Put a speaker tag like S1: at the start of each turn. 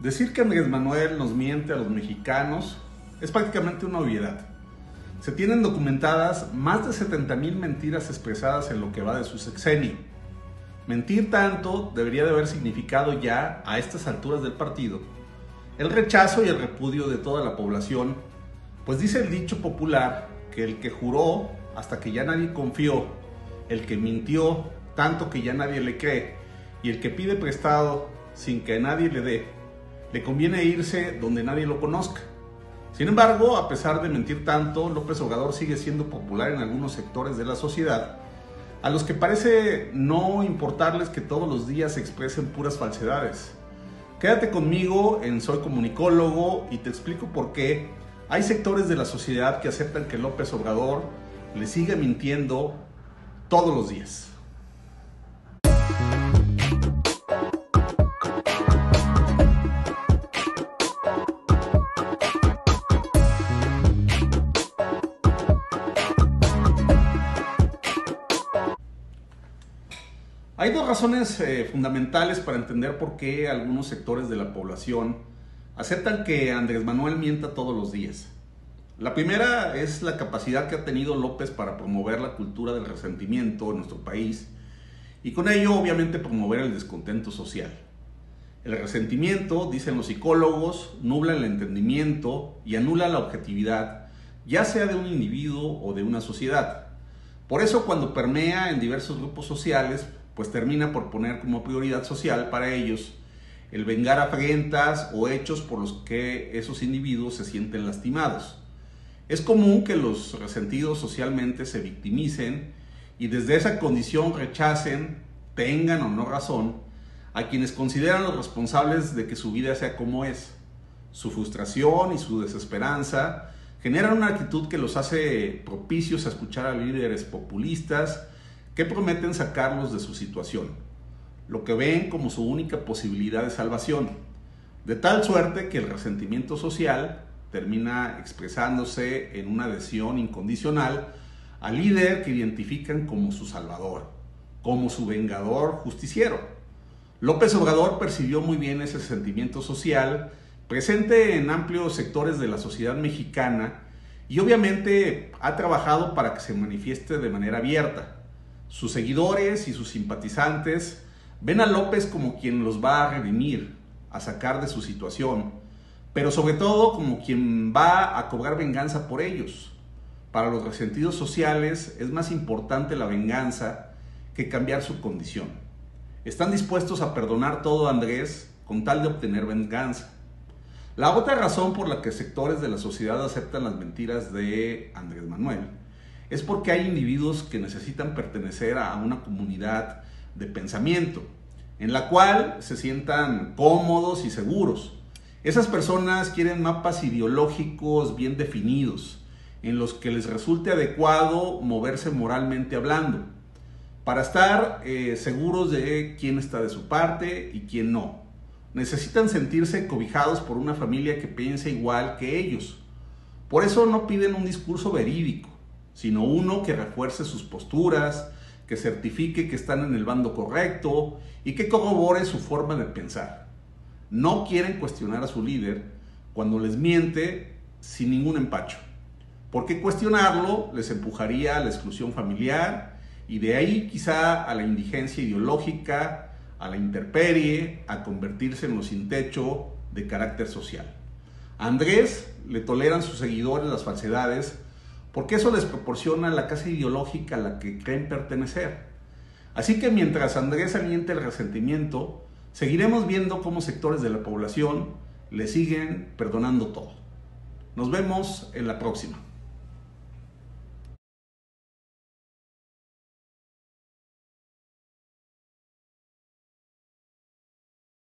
S1: Decir que Andrés Manuel nos miente a los mexicanos es prácticamente una obviedad. Se tienen documentadas más de 70 mil mentiras expresadas en lo que va de su sexenio. Mentir tanto debería de haber significado ya, a estas alturas del partido, el rechazo y el repudio de toda la población, pues dice el dicho popular que el que juró hasta que ya nadie confió, el que mintió tanto que ya nadie le cree y el que pide prestado sin que nadie le dé, le conviene irse donde nadie lo conozca. Sin embargo, a pesar de mentir tanto, López Obrador sigue siendo popular en algunos sectores de la sociedad, a los que parece no importarles que todos los días se expresen puras falsedades. Quédate conmigo en Soy Comunicólogo y te explico por qué hay sectores de la sociedad que aceptan que López Obrador le sigue mintiendo todos los días. Hay dos razones eh, fundamentales para entender por qué algunos sectores de la población aceptan que Andrés Manuel mienta todos los días. La primera es la capacidad que ha tenido López para promover la cultura del resentimiento en nuestro país y con ello obviamente promover el descontento social. El resentimiento, dicen los psicólogos, nubla el entendimiento y anula la objetividad, ya sea de un individuo o de una sociedad. Por eso cuando permea en diversos grupos sociales, pues termina por poner como prioridad social para ellos el vengar afrentas o hechos por los que esos individuos se sienten lastimados. Es común que los resentidos socialmente se victimicen y desde esa condición rechacen, tengan o no razón, a quienes consideran los responsables de que su vida sea como es. Su frustración y su desesperanza generan una actitud que los hace propicios a escuchar a líderes populistas, que prometen sacarlos de su situación, lo que ven como su única posibilidad de salvación, de tal suerte que el resentimiento social termina expresándose en una adhesión incondicional al líder que identifican como su salvador, como su vengador justiciero. López Obrador percibió muy bien ese sentimiento social presente en amplios sectores de la sociedad mexicana y obviamente ha trabajado para que se manifieste de manera abierta sus seguidores y sus simpatizantes ven a López como quien los va a redimir, a sacar de su situación, pero sobre todo como quien va a cobrar venganza por ellos. Para los resentidos sociales es más importante la venganza que cambiar su condición. Están dispuestos a perdonar todo a Andrés con tal de obtener venganza. La otra razón por la que sectores de la sociedad aceptan las mentiras de Andrés Manuel es porque hay individuos que necesitan pertenecer a una comunidad de pensamiento, en la cual se sientan cómodos y seguros. Esas personas quieren mapas ideológicos bien definidos, en los que les resulte adecuado moverse moralmente hablando, para estar eh, seguros de quién está de su parte y quién no. Necesitan sentirse cobijados por una familia que piensa igual que ellos. Por eso no piden un discurso verídico, sino uno que refuerce sus posturas, que certifique que están en el bando correcto y que corrobore su forma de pensar. No quieren cuestionar a su líder cuando les miente sin ningún empacho, porque cuestionarlo les empujaría a la exclusión familiar y de ahí quizá a la indigencia ideológica, a la interperie, a convertirse en los sin techo de carácter social. A Andrés le toleran sus seguidores las falsedades porque eso les proporciona la casa ideológica a la que creen pertenecer. Así que mientras Andrés aliente el resentimiento, seguiremos viendo cómo sectores de la población le siguen perdonando todo. Nos vemos en la próxima.